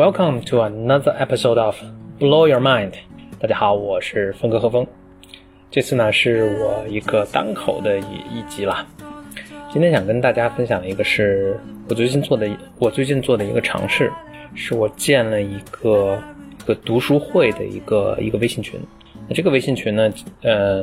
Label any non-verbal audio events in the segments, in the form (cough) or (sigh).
Welcome to another episode of Blow Your Mind。大家好，我是峰哥何峰。这次呢是我一个单口的一一集啦。今天想跟大家分享一个是我最近做的，我最近做的一个尝试，是我建了一个一个读书会的一个一个微信群。那这个微信群呢，呃，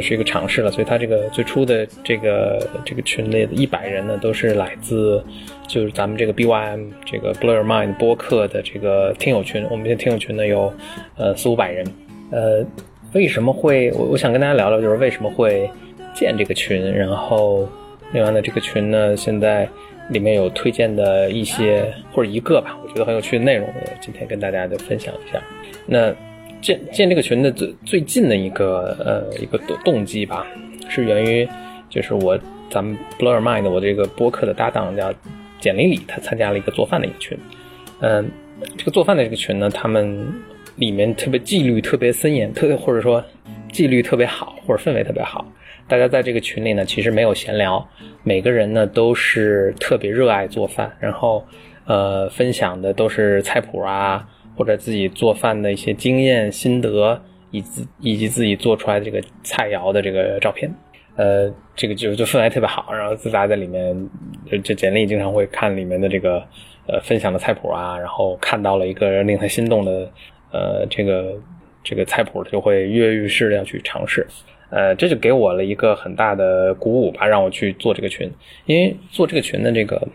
是一个尝试了，所以它这个最初的这个这个群内的一百人呢，都是来自就是咱们这个 BYM 这个 Blow Your Mind 播客的这个听友群。我们这听友群呢有呃四五百人。呃，为什么会我我想跟大家聊聊，就是为什么会建这个群，然后另外呢，这个群呢现在里面有推荐的一些或者一个吧，我觉得很有趣的内容，今天跟大家就分享一下。那。建建这个群的最最近的一个呃一个动动机吧，是源于就是我咱们 Blur Mind 我这个播客的搭档叫简丽丽，她参加了一个做饭的一个群，嗯，这个做饭的这个群呢，他们里面特别纪律特别森严，特或者说纪律特别好，或者氛围特别好，大家在这个群里呢，其实没有闲聊，每个人呢都是特别热爱做饭，然后呃分享的都是菜谱啊。或者自己做饭的一些经验心得，以及以及自己做出来的这个菜肴的这个照片，呃，这个就就氛围特别好。然后自家在里面，这简历经常会看里面的这个呃分享的菜谱啊，然后看到了一个令他心动的呃这个这个菜谱，他就会跃跃欲试的要去尝试。呃，这就给我了一个很大的鼓舞吧，让我去做这个群。因为做这个群的这个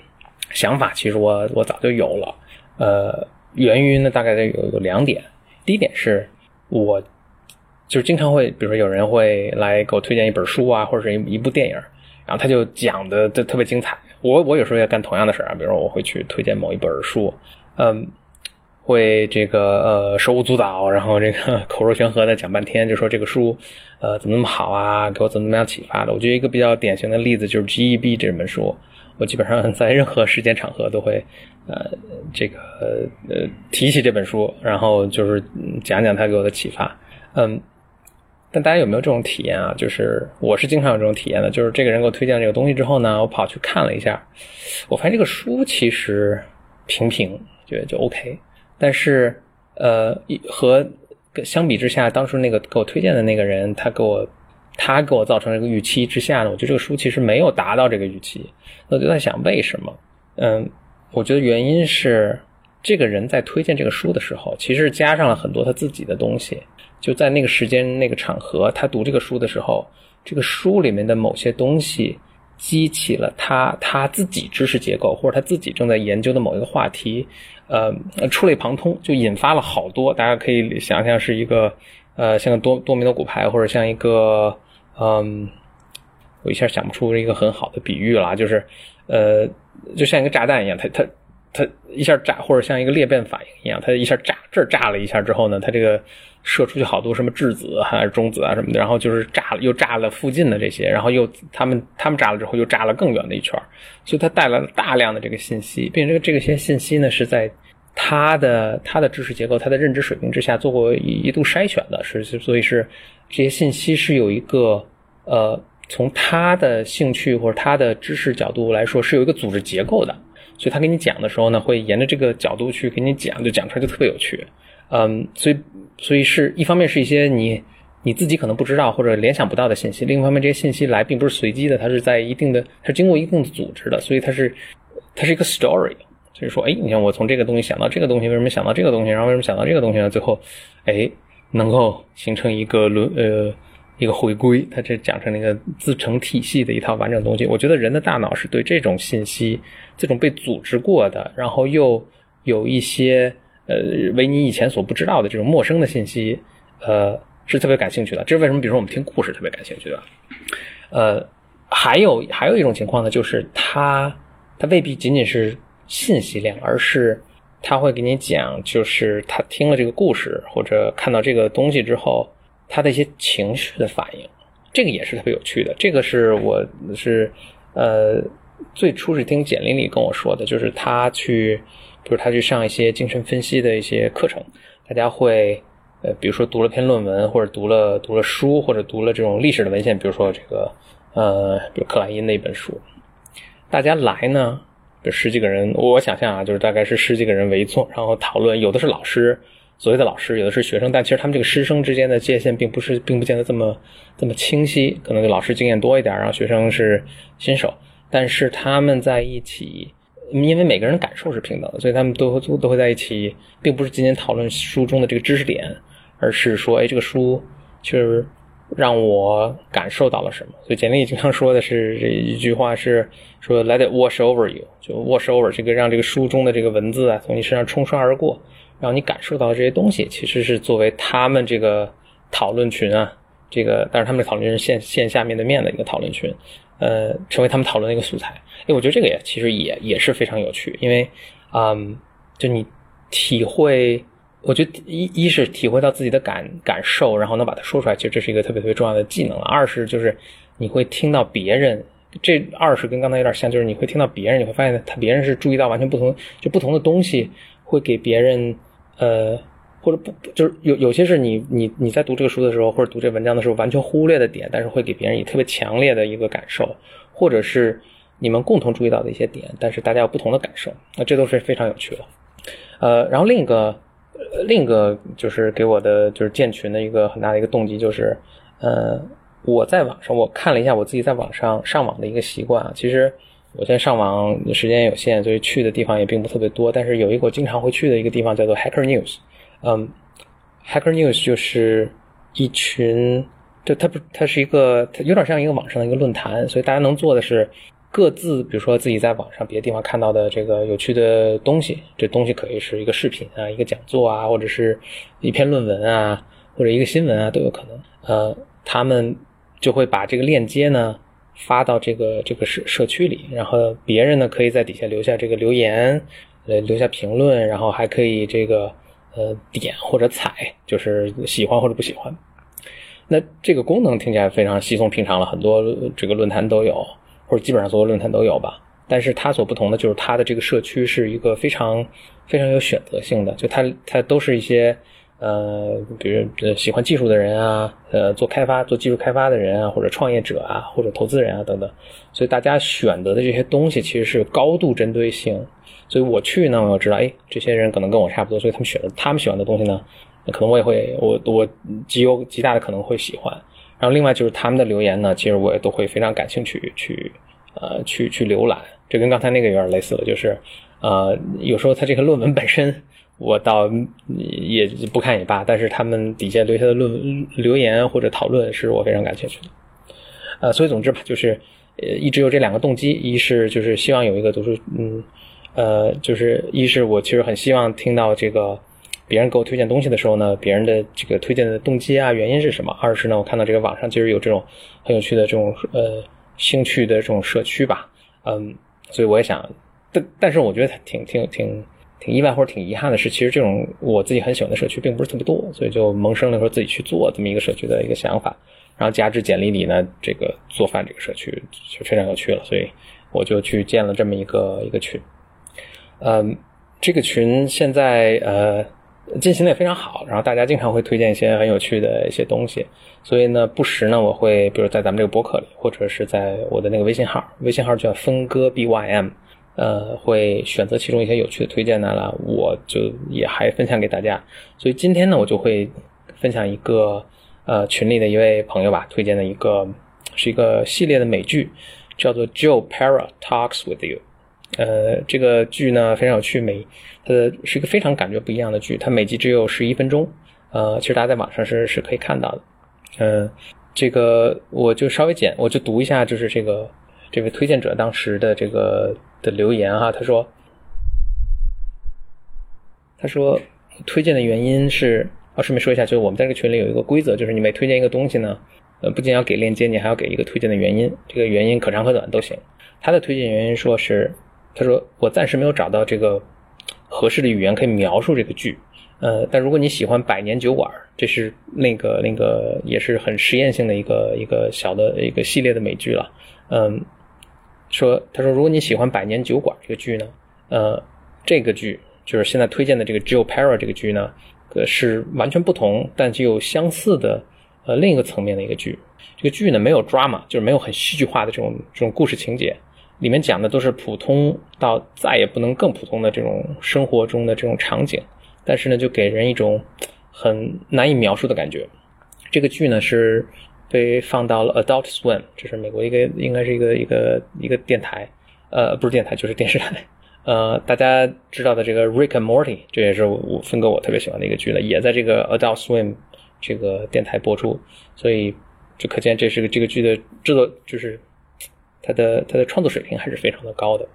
想法，其实我我早就有了，呃。源于呢，大概有有两点。第一点是，我就是经常会，比如说有人会来给我推荐一本书啊，或者是一一部电影，然后他就讲的就特别精彩。我我有时候也干同样的事啊，比如说我会去推荐某一本书，嗯，会这个呃手舞足蹈，然后这个 (laughs) 口若悬河的讲半天，就说这个书呃怎么那么好啊，给我怎么怎么样启发的。我觉得一个比较典型的例子就是《G.E.B.》这本书。我基本上 (laughs) 在任何时间场合都会，呃，这个呃提起这本书，然后就是讲讲他给我的启发。嗯，但大家有没有这种体验啊？就是我是经常有这种体验的，就是这个人给我推荐这个东西之后呢，我跑去看了一下，我发现这个书其实平平，觉得就 OK。但是呃，和相比之下，当初那个给我推荐的那个人，他给我。他给我造成这个预期之下呢，我觉得这个书其实没有达到这个预期，我就在想为什么？嗯，我觉得原因是这个人在推荐这个书的时候，其实加上了很多他自己的东西，就在那个时间那个场合，他读这个书的时候，这个书里面的某些东西激起了他他自己知识结构或者他自己正在研究的某一个话题，呃，触类旁通，就引发了好多，大家可以想象是一个呃，像个多多米诺骨牌，或者像一个。嗯，我一下想不出一个很好的比喻了，就是，呃，就像一个炸弹一样，它它它一下炸，或者像一个裂变反应一样，它一下炸这儿炸了一下之后呢，它这个射出去好多什么质子还是中子啊什么的，然后就是炸了又炸了附近的这些，然后又他们他们炸了之后又炸了更远的一圈，所以它带来了大量的这个信息，并且这个这些信息呢是在他的他的知识结构、他的认知水平之下做过一度筛选的，是所以是。这些信息是有一个，呃，从他的兴趣或者他的知识角度来说，是有一个组织结构的。所以他给你讲的时候呢，会沿着这个角度去给你讲，就讲出来就特别有趣。嗯，所以，所以是一方面是一些你你自己可能不知道或者联想不到的信息，另一方面这些信息来并不是随机的，它是在一定的，它是经过一定的组织的，所以它是它是一个 story。所以说，哎，你看我从这个东西想到这个东西，为什么想到这个东西，然后为什么想到这个东西呢？最后，哎。能够形成一个轮呃一个回归，它这讲成了一个自成体系的一套完整东西。我觉得人的大脑是对这种信息，这种被组织过的，然后又有一些呃为你以前所不知道的这种陌生的信息，呃是特别感兴趣的。这是为什么？比如说我们听故事特别感兴趣的。呃，还有还有一种情况呢，就是它它未必仅仅是信息量，而是。他会给你讲，就是他听了这个故事或者看到这个东西之后，他的一些情绪的反应，这个也是特别有趣的。这个是我是呃最初是听简历里跟我说的，就是他去，比如他去上一些精神分析的一些课程，大家会呃比如说读了篇论文或者读了读了书或者读了这种历史的文献，比如说这个呃比如克莱因的一本书，大家来呢。就十几个人，我想象啊，就是大概是十几个人围坐，然后讨论，有的是老师，所谓的老师，有的是学生，但其实他们这个师生之间的界限并不是，并不见得这么这么清晰，可能就老师经验多一点，然后学生是新手，但是他们在一起，因为每个人感受是平等的，所以他们都都都会在一起，并不是仅仅讨论书中的这个知识点，而是说，哎，这个书就是。让我感受到了什么？所以简历经常说的是这一句话是说 “Let it wash over you”，就 wash over 这个让这个书中的这个文字啊从你身上冲刷而过，让你感受到这些东西，其实是作为他们这个讨论群啊，这个但是他们的讨论是线线下面对面的一个讨论群，呃，成为他们讨论的一个素材。哎，我觉得这个也其实也也是非常有趣，因为，嗯，就你体会。我觉得一一是体会到自己的感感受，然后能把它说出来，其实这是一个特别特别重要的技能了。二是就是你会听到别人，这二是跟刚才有点像，就是你会听到别人，你会发现他别人是注意到完全不同，就不同的东西会给别人，呃，或者不就是有有些是你你你在读这个书的时候，或者读这文章的时候完全忽略的点，但是会给别人以特别强烈的一个感受，或者是你们共同注意到的一些点，但是大家有不同的感受，那这都是非常有趣的。呃，然后另一个。另一个就是给我的就是建群的一个很大的一个动机，就是，呃，我在网上我看了一下我自己在网上上网的一个习惯啊。其实我现在上网时间有限，所以去的地方也并不特别多。但是有一个我经常会去的一个地方叫做 Hacker News，嗯，Hacker News 就是一群，就它不，它是一个，它有点像一个网上的一个论坛，所以大家能做的是。各自，比如说自己在网上别的地方看到的这个有趣的东西，这东西可以是一个视频啊，一个讲座啊，或者是一篇论文啊，或者一个新闻啊，都有可能。呃，他们就会把这个链接呢发到这个这个社社区里，然后别人呢可以在底下留下这个留言，呃，留下评论，然后还可以这个呃点或者踩，就是喜欢或者不喜欢。那这个功能听起来非常稀松平常了，很多这个论坛都有。或者基本上所有论坛都有吧，但是它所不同的就是它的这个社区是一个非常非常有选择性的，就它它都是一些呃，比如呃喜欢技术的人啊，呃做开发做技术开发的人啊，或者创业者啊，或者投资人啊等等，所以大家选择的这些东西其实是高度针对性。所以我去呢，我要知道，哎，这些人可能跟我差不多，所以他们选的他们喜欢的东西呢，可能我也会我我极有极大的可能会喜欢。然后另外就是他们的留言呢，其实我也都会非常感兴趣去，呃，去去浏览。这跟刚才那个有点类似了，就是，呃，有时候他这个论文本身我倒也不看也罢，但是他们底下留下的论留言或者讨论是我非常感兴趣的。呃，所以总之吧，就是呃一直有这两个动机，一是就是希望有一个读书，嗯，呃，就是一是我其实很希望听到这个。别人给我推荐东西的时候呢，别人的这个推荐的动机啊，原因是什么？二是呢，我看到这个网上其实有这种很有趣的这种呃兴趣的这种社区吧，嗯，所以我也想，但但是我觉得挺挺挺挺意外或者挺遗憾的是，其实这种我自己很喜欢的社区并不是特别多，所以就萌生了说自己去做这么一个社区的一个想法。然后加之简历里呢，这个做饭这个社区就非常有趣了，所以我就去建了这么一个一个群。嗯，这个群现在呃。进行的也非常好，然后大家经常会推荐一些很有趣的一些东西，所以呢，不时呢，我会比如在咱们这个博客里，或者是在我的那个微信号，微信号叫分割 bym，呃，会选择其中一些有趣的推荐呢了，我就也还分享给大家。所以今天呢，我就会分享一个呃群里的一位朋友吧推荐的一个是一个系列的美剧，叫做 Joe Para Talks with You。呃，这个剧呢非常有趣，每呃是一个非常感觉不一样的剧，它每集只有十一分钟，呃，其实大家在网上是是可以看到的，嗯，这个我就稍微简，我就读一下，就是这个这位推荐者当时的这个的留言哈，他说，他说推荐的原因是，啊，顺便说一下，就是我们在这个群里有一个规则，就是你每推荐一个东西呢，呃，不仅要给链接，你还要给一个推荐的原因，这个原因可长可短都行。他的推荐原因说是。他说：“我暂时没有找到这个合适的语言可以描述这个剧，呃，但如果你喜欢《百年酒馆》，这是那个那个也是很实验性的一个一个小的一个系列的美剧了，嗯，说他说如果你喜欢《百年酒馆》这个剧呢，呃，这个剧就是现在推荐的这个《Joe Para》这个剧呢，呃，是完全不同但具有相似的呃另一个层面的一个剧。这个剧呢没有 drama，就是没有很戏剧化的这种这种故事情节。”里面讲的都是普通到再也不能更普通的这种生活中的这种场景，但是呢，就给人一种很难以描述的感觉。这个剧呢是被放到了 Adult Swim，这是美国一个应该是一个一个一个电台，呃，不是电台就是电视台。(laughs) 呃，大家知道的这个 Rick and Morty，这也是我分哥我特别喜欢的一个剧了，也在这个 Adult Swim 这个电台播出，所以就可见这是个这个剧的制作就是它的它的创作水平还是非常的高的。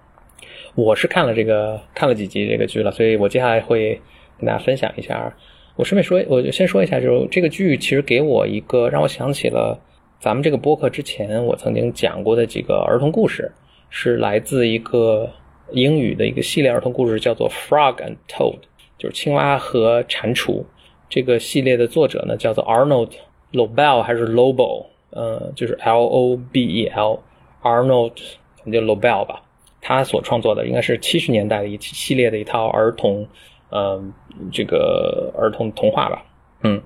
我是看了这个看了几集这个剧了，所以我接下来会跟大家分享一下。我顺便说，我就先说一下，就是这个剧其实给我一个让我想起了咱们这个播客之前我曾经讲过的几个儿童故事，是来自一个。英语的一个系列儿童故事叫做《Frog and Toad》，就是青蛙和蟾蜍。这个系列的作者呢叫做 Arnold Lobel 还是 Lobel？呃，就是 L O B E L 咱们就 Lobel 吧。他所创作的应该是七十年代的一系列的一套儿童，嗯，这个儿童童话吧。嗯，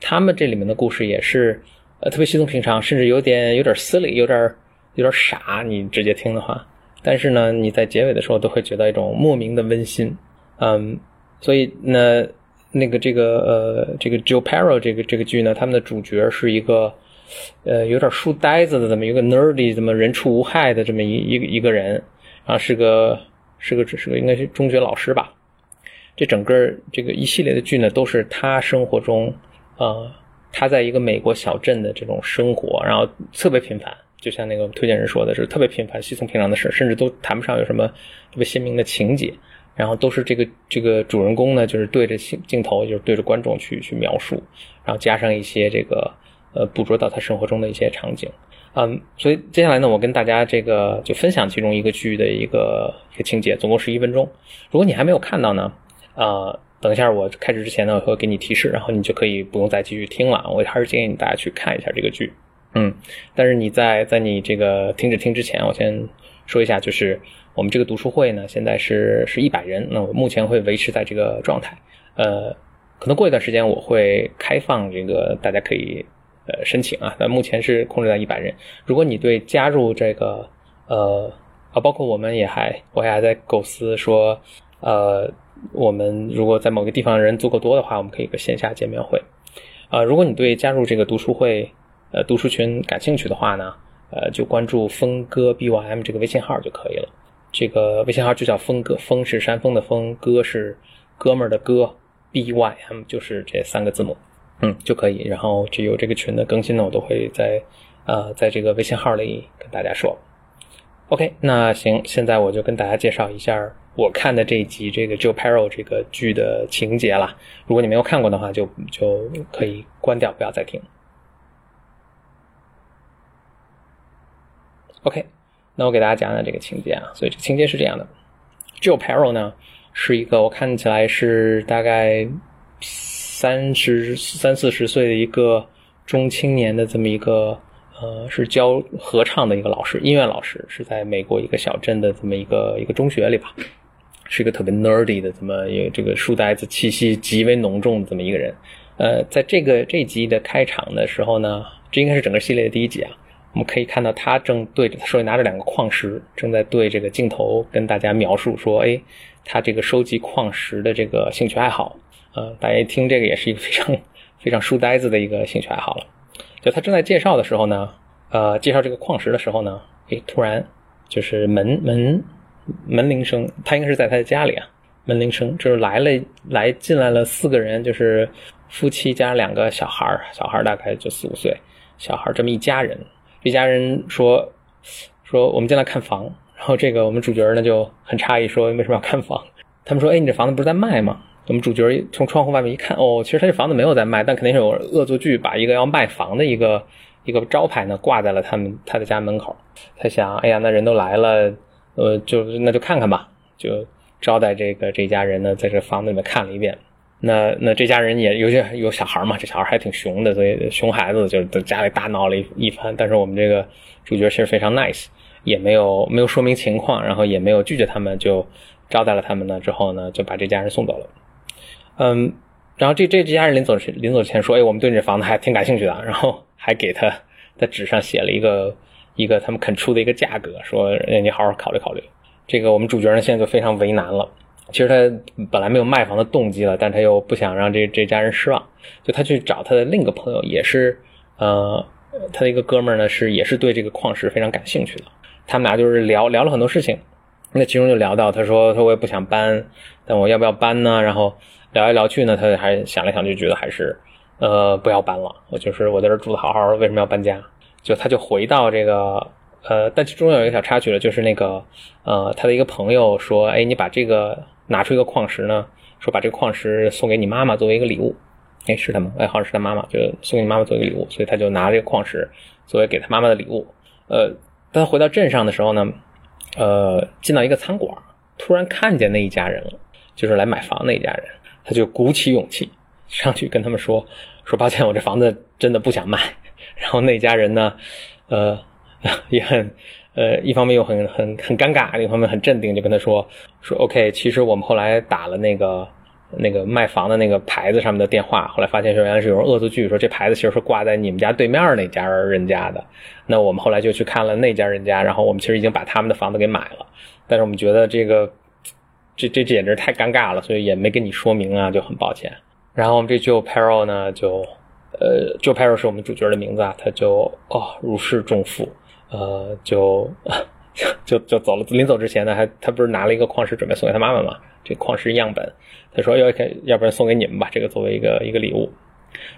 他们这里面的故事也是呃特别稀松平常，甚至有点有点 silly，有点有点傻。你直接听的话。但是呢，你在结尾的时候都会觉得一种莫名的温馨，嗯，所以呢，那个这个呃，这个 Joe Perro 这个这个剧呢，他们的主角是一个呃有点书呆子的这么一个 nerdy，这么人畜无害的这么一一个一个人，然后是个是个是个应该是中学老师吧。这整个这个一系列的剧呢，都是他生活中呃他在一个美国小镇的这种生活，然后特别平凡。就像那个推荐人说的，是特别平凡、稀松平常的事甚至都谈不上有什么特别鲜明的情节。然后都是这个这个主人公呢，就是对着镜镜头，就是对着观众去去描述，然后加上一些这个呃捕捉到他生活中的一些场景。嗯，所以接下来呢，我跟大家这个就分享其中一个剧的一个一个情节，总共十一分钟。如果你还没有看到呢，呃，等一下我开始之前呢，我会给你提示，然后你就可以不用再继续听了。我还是建议大家去看一下这个剧。嗯，但是你在在你这个停止听之前，我先说一下，就是我们这个读书会呢，现在是是一百人，那我目前会维持在这个状态。呃，可能过一段时间我会开放这个，大家可以呃申请啊。但目前是控制在一百人。如果你对加入这个呃啊，包括我们也还我也还在构思说，呃，我们如果在某个地方人足够多的话，我们可以个线下见面会。啊，如果你对加入这个读书会，呃，读书群感兴趣的话呢，呃，就关注峰哥 B Y M 这个微信号就可以了。这个微信号就叫峰哥，峰是山峰的峰，哥是哥们儿的哥，B Y M 就是这三个字母，嗯，就可以。然后只有这个群的更新呢，我都会在呃，在这个微信号里跟大家说。OK，那行，现在我就跟大家介绍一下我看的这一集这个 Joe Perro 这个剧的情节了。如果你没有看过的话，就就可以关掉，不要再听。OK，那我给大家讲讲这个情节啊。所以这情节是这样的：Joe Perro 呢是一个我看起来是大概三十三四十岁的一个中青年的这么一个呃，是教合唱的一个老师，音乐老师，是在美国一个小镇的这么一个一个中学里吧，是一个特别 nerdy 的这么一个这个书呆子气息极为浓重的这么一个人。呃，在这个这集的开场的时候呢，这应该是整个系列的第一集啊。我们可以看到，他正对着手里拿着两个矿石，正在对这个镜头跟大家描述说：“哎，他这个收集矿石的这个兴趣爱好。”呃，大家一听这个也是一个非常非常书呆子的一个兴趣爱好了。就他正在介绍的时候呢，呃，介绍这个矿石的时候呢，哎，突然就是门门门铃声，他应该是在他的家里啊。门铃声就是来了，来进来了四个人，就是夫妻加两个小孩小孩大概就四五岁，小孩这么一家人。一家人说：“说我们进来看房。”然后这个我们主角呢就很诧异，说：“为什么要看房？”他们说：“哎，你这房子不是在卖吗？”我们主角从窗户外面一看，哦，其实他这房子没有在卖，但肯定是有恶作剧，把一个要卖房的一个一个招牌呢挂在了他们他的家门口。他想：“哎呀，那人都来了，呃，就那就看看吧。”就招待这个这家人呢，在这房子里面看了一遍。那那这家人也有些有小孩嘛，这小孩还挺熊的，所以熊孩子就在家里大闹了一一番。但是我们这个主角其实非常 nice，也没有没有说明情况，然后也没有拒绝他们，就招待了他们呢。之后呢，就把这家人送走了。嗯，然后这这这家人临走临走前说：“哎，我们对你这房子还挺感兴趣的。”然后还给他在纸上写了一个一个他们肯出的一个价格，说你好好考虑考虑。这个我们主角呢现在就非常为难了。其实他本来没有卖房的动机了，但他又不想让这这家人失望，就他去找他的另一个朋友，也是呃他的一个哥们儿呢，是也是对这个矿石非常感兴趣的。他们俩就是聊聊了很多事情，那其中就聊到他说他说我也不想搬，但我要不要搬呢？然后聊来聊去呢，他还想来想，去觉得还是呃不要搬了。我就是我在这住的好好的，为什么要搬家？就他就回到这个呃，但其中有一个小插曲了，就是那个呃他的一个朋友说，哎，你把这个。拿出一个矿石呢，说把这个矿石送给你妈妈作为一个礼物。哎，是他吗？哎，好像是他妈妈，就送给你妈妈作为一个礼物，所以他就拿这个矿石作为给他妈妈的礼物。呃，当他回到镇上的时候呢，呃，进到一个餐馆，突然看见那一家人了，就是来买房那一家人，他就鼓起勇气上去跟他们说：“说抱歉，我这房子真的不想卖。”然后那家人呢，呃，(laughs) 也很。呃，一方面又很很很尴尬，另一方面很镇定，就跟他说说 OK，其实我们后来打了那个那个卖房的那个牌子上面的电话，后来发现说原来是有人恶作剧，说这牌子其实是挂在你们家对面那家人家的。那我们后来就去看了那家人家，然后我们其实已经把他们的房子给买了，但是我们觉得这个这这简直太尴尬了，所以也没跟你说明啊，就很抱歉。然后我们这 Joe Perro 呢，就呃 Joe Perro 是我们主角的名字啊，他就哦如释重负。呃，就 (laughs) 就就走了。临走之前呢，还他不是拿了一个矿石准备送给他妈妈嘛？这矿石样本，他说要要不然送给你们吧，这个作为一个一个礼物。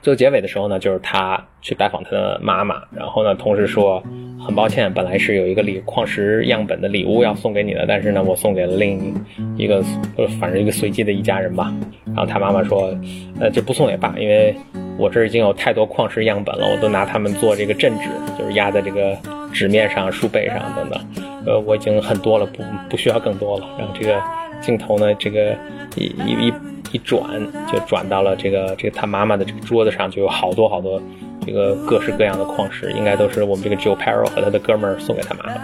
最后结尾的时候呢，就是他去拜访他的妈妈，然后呢，同时说很抱歉，本来是有一个礼矿石样本的礼物要送给你的，但是呢，我送给了另一个呃，反正一个随机的一家人吧。然后他妈妈说，呃，就不送也罢，因为我这已经有太多矿石样本了，我都拿它们做这个镇纸，就是压在这个。纸面上、书背上等等，呃，我已经很多了，不不需要更多了。然后这个镜头呢，这个一一一一转，就转到了这个这个他妈妈的这个桌子上，就有好多好多这个各式各样的矿石，应该都是我们这个 Joe Perro 和他的哥们儿送给他妈妈的。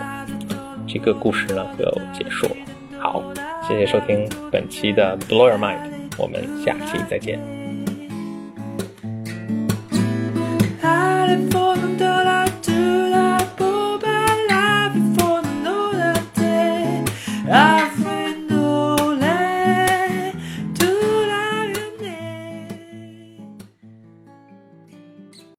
这个故事呢就结束了。好，谢谢收听本期的 Blow Your Mind，我们下期再见。